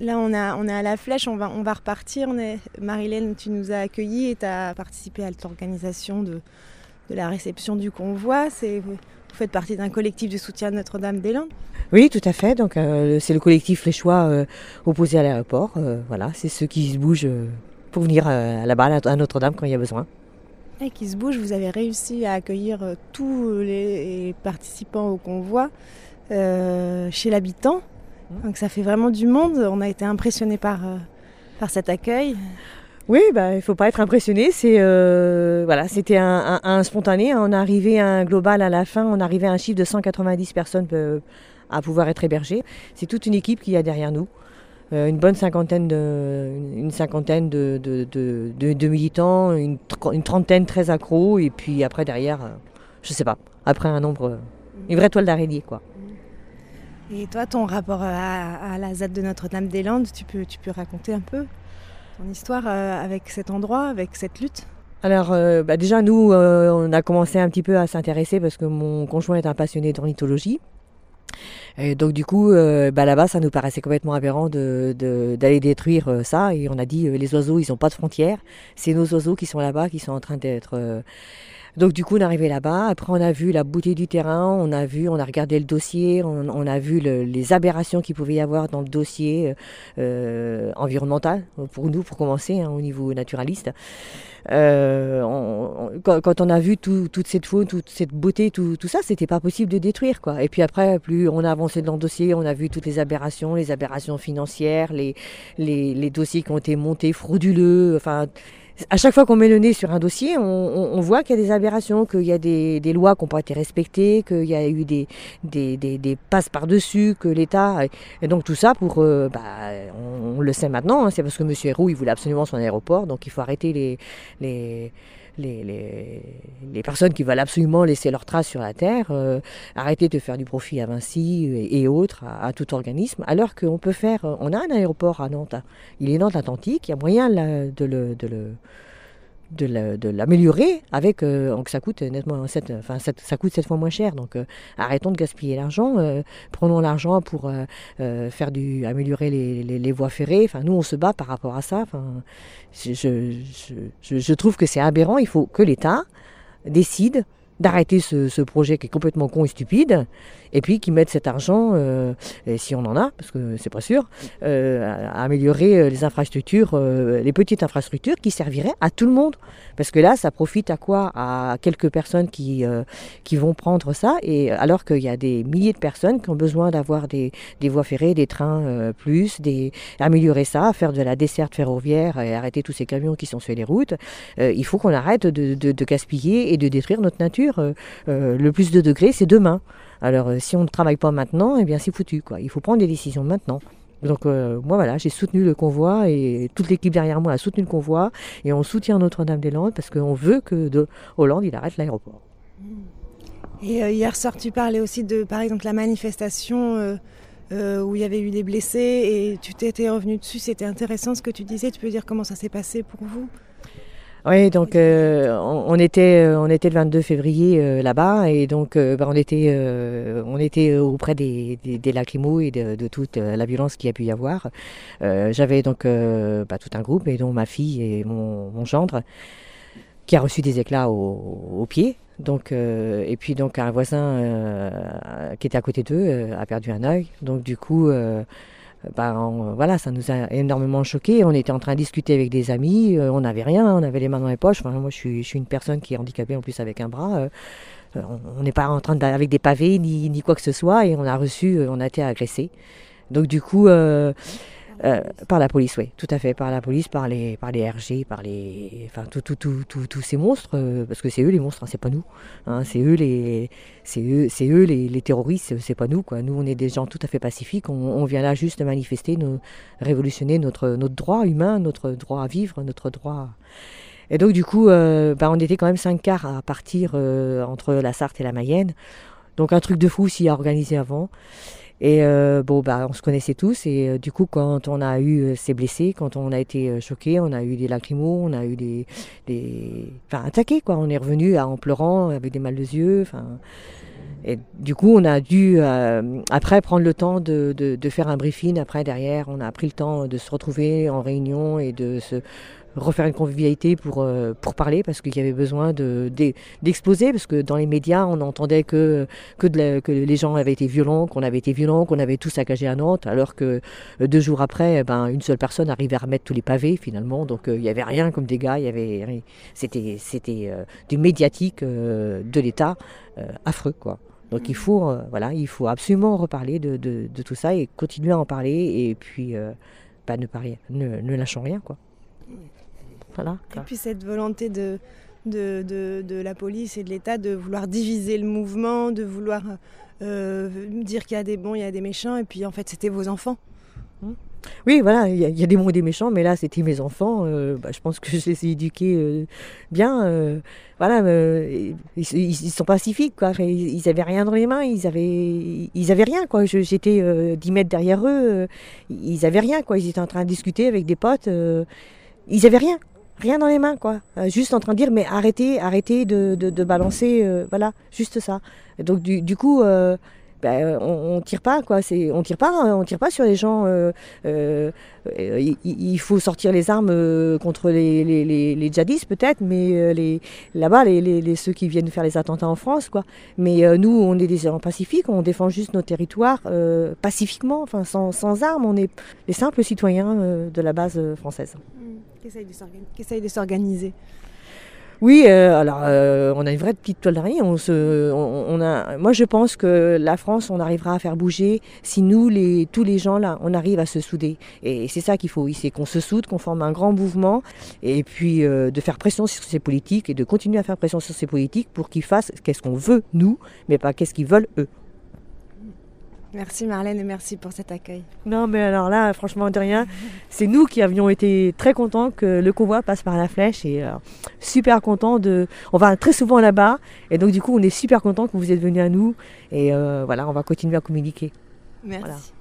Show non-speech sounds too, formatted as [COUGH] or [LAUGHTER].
Là, on, a, on est à la flèche, on va, on va repartir. Marilène, tu nous as accueillis et tu as participé à l'organisation de, de, la réception du convoi. Vous faites partie d'un collectif de soutien de Notre-Dame-des-Landes Oui, tout à fait. Donc, euh, c'est le collectif Les Choix euh, opposé à l'aéroport. Euh, voilà, c'est ceux qui se bougent pour venir là-bas à Notre-Dame quand il y a besoin. Et qui se bougent, vous avez réussi à accueillir tous les participants au convoi chez l'habitant. Donc ça fait vraiment du monde. On a été impressionnés par, euh, par cet accueil. Oui, bah, il ne faut pas être impressionné. C'est euh, voilà, c'était un, spontané. On arrivait à un global à la fin. On arrivait à un chiffre de 190 personnes euh, à pouvoir être hébergées. C'est toute une équipe qui y a derrière nous. une bonne cinquantaine de, une cinquantaine de, de, militants, une, une, trentaine très accros, et puis après derrière, je sais pas, après un nombre, une vraie toile d'araignée quoi. Et toi, ton rapport à, la ZAD de Notre-Dame-des-Landes, tu peux, raconter un peu ton histoire euh, avec cet endroit, avec cette lutte? Alors euh, bah, déjà nous euh, on a commencé un petit peu à s'intéresser parce que mon conjoint est un passionné d'ornithologie. Donc du coup, bah, là-bas, ça nous paraissait complètement aberrant d'aller de, détruire ça. Et on a dit, les oiseaux, ils n'ont pas de frontières. C'est nos oiseaux qui sont là-bas, qui sont en train d'être donc du coup, on est arrivé là-bas. Après, on a vu la beauté du terrain, on a vu, on a regardé le dossier, on, a vu les aberrations qu'il pouvait y avoir dans le dossier euh, environnemental pour nous, pour commencer, hein, au niveau naturaliste. Euh, quand, on a vu toute cette faune, toute cette beauté, tout, ça, c'était pas possible de détruire, quoi. Et puis après, plus on a dans le dossier, on a vu toutes les aberrations, les aberrations financières, les dossiers qui ont été montés frauduleux, enfin à chaque fois qu'on met le nez sur un dossier, on, voit qu'il y a des aberrations, qu'il y a des, lois qui n'ont pas été respectées, qu'il y a eu des, passes par-dessus, que l'État... Et donc tout ça, pour, euh, bah, on, le sait maintenant, hein, c'est parce que M. Héroux, il voulait absolument son aéroport, donc il faut arrêter les, les les, les, personnes qui veulent absolument laisser leur trace sur la Terre, euh, arrêter de faire du profit à Vinci et, autres, à, tout organisme, alors qu'on peut faire, on a un aéroport à Nantes, hein. il est Nantes Atlantique, il y a moyen de le, de le de l'améliorer avec euh, que ça coûte nettement enfin ça, coûte sept fois moins cher. Donc euh, arrêtons de gaspiller l'argent euh, prenons l'argent pour faire du améliorer les, les, voies ferrées. Enfin nous on se bat par rapport à ça. Enfin je, je trouve que c'est aberrant. Il faut que l'État décide d'arrêter ce, projet qui est complètement con et stupide, et puis qu'ils mettent cet argent, euh, si on en a, parce que c'est pas sûr, euh, à, améliorer euh, les infrastructures, les petites infrastructures qui serviraient à tout le monde. Parce que là, ça profite à quoi? À quelques personnes qui, qui vont prendre ça, et alors qu'il y a des milliers de personnes qui ont besoin d'avoir des, des, voies ferrées, des trains plus, améliorer ça, faire de la desserte ferroviaire et arrêter tous ces camions qui sont sur les routes. il faut qu'on arrête de, de gaspiller et de détruire notre nature. Euh, euh, le plus de degrés, c'est demain. Alors euh, si on ne travaille pas maintenant, eh bien c'est foutu. Il faut prendre des décisions maintenant. Donc moi voilà, j'ai soutenu le convoi et toute l'équipe derrière moi a soutenu le convoi et on soutient Notre-Dame-des-Landes parce qu'on veut que de Hollande il arrête l'aéroport. Et hier soir tu parlais aussi de par exemple la manifestation où il y avait eu des blessés et tu t'étais revenu dessus, c'était intéressant ce que tu disais, tu peux dire comment ça s'est passé pour vous? Oui, donc euh, on, était euh, on était le 22 février euh, là-bas et donc bah, on était auprès des, des, et de, toute la violence qu'il y a pu y avoir. J'avais donc bah, tout un groupe et dont ma fille et mon, gendre qui a reçu des éclats au, pied. Donc et puis donc un voisin qui était à côté d'eux a perdu un œil. Donc du coup ben, voilà, ça nous a énormément choqué. On était en train de discuter avec des amis, euh, on n'avait rien, on avait les mains dans les poches. moi, je suis, une personne qui est handicapée en plus avec un bras. Euh, on n'est pas en train de, avec des pavés ni, ni, quoi que ce soit, et on a reçu, on a été agressé. Donc du coup, euh, par la police, oui, tout à fait, par la police, par les, par les RG, par les, enfin, tous tout, tout, tous ces monstres, euh, parce que c'est eux les monstres, hein, c'est pas nous. Hein, c'est eux les, c'est eux, c'est eux les, terroristes, c'est pas nous, quoi. Nous, on est des gens tout à fait pacifiques. On, vient là juste manifester, nos, révolutionner notre, notre droit humain, notre droit à vivre, notre droit. Et donc, du coup, euh, bah, on était quand même cinq quarts à partir entre la Sarthe et la Mayenne. Donc, un truc de fou s'y a organisé avant. Et euh, bon, bah, on se connaissait tous. Et euh, du coup, quand on a eu euh, ces blessés, quand on a été choqués, on a eu des lacrymos, on a eu des. des... Enfin, attaqués, quoi. On est revenu en pleurant, avec des mal de yeux. Enfin. Et du coup, on a dû après prendre le temps de, faire un briefing. Après, derrière, on a pris le temps de se retrouver en réunion et de se refaire une convivialité pour, euh, pour parler parce qu'il y avait besoin d'exposer de, parce que dans les médias on entendait que, que, les gens avaient été violents, qu'on avait été violents, qu'on avait tout saccagé à Nantes alors que euh, deux jours après eh ben, une seule personne arrivait à remettre tous les pavés finalement. Donc euh, il n'y avait rien comme dégâts, c'était du médiatique de l'État affreux quoi. Donc il faut, voilà, il faut absolument reparler de, de, de, tout ça et continuer à en parler et puis pas ne, parler, ne, ne lâchons rien. quoi. Et puis cette volonté de, de, la police et de l'État de vouloir diviser le mouvement, de vouloir euh, dire qu'il y a des bons, il y a des méchants, et puis en fait c'était vos enfants. Hmm. Oui, voilà, il y, a des bons et des méchants, mais là, c'était mes enfants. Euh, bah, je pense que [LAUGHS] je les ai éduqués euh, bien. voilà, ils, sont pacifiques, quoi. ils, n'avaient rien dans les mains, ils avaient, ils avaient rien, quoi. J'étais 10 mètres derrière eux, ils avaient rien, quoi. Ils étaient en train de discuter avec des potes, ils avaient rien rien dans les mains, quoi. Euh, juste en train de dire, mais arrêtez, arrêtez de, de, balancer, euh, voilà, juste ça. donc du, du coup, euh, on, on, tire pas, sur les gens. il, faut sortir les armes contre les, djihadistes peut-être, mais là-bas, ceux qui viennent faire les attentats en France, quoi. Mais nous, on est des gens pacifiques, on défend juste nos territoires pacifiquement, sans, armes. On est les simples citoyens de la base française essayent de s'organiser. Oui, euh, alors euh, on a une vraie petite toile d'araignée. On se, on, a, moi, je pense que la France, on arrivera à faire bouger si nous, les, tous les gens là, on arrive à se souder. Et c'est ça qu'il faut. Qu'on se soude, qu'on forme un grand mouvement, et puis euh, de faire pression sur ces politiques et de continuer à faire pression sur ces politiques pour qu'ils fassent qu'est-ce qu'on veut nous, mais pas qu'est-ce qu'ils veulent eux. Merci Marlène et merci pour cet accueil. Non mais alors là, franchement de rien, c'est nous qui avions été très contents que le convoi passe par la flèche et euh, super contents de... On va très souvent là-bas et donc du coup on est super contents que vous êtes venus à nous et euh, voilà, on va continuer à communiquer. Merci.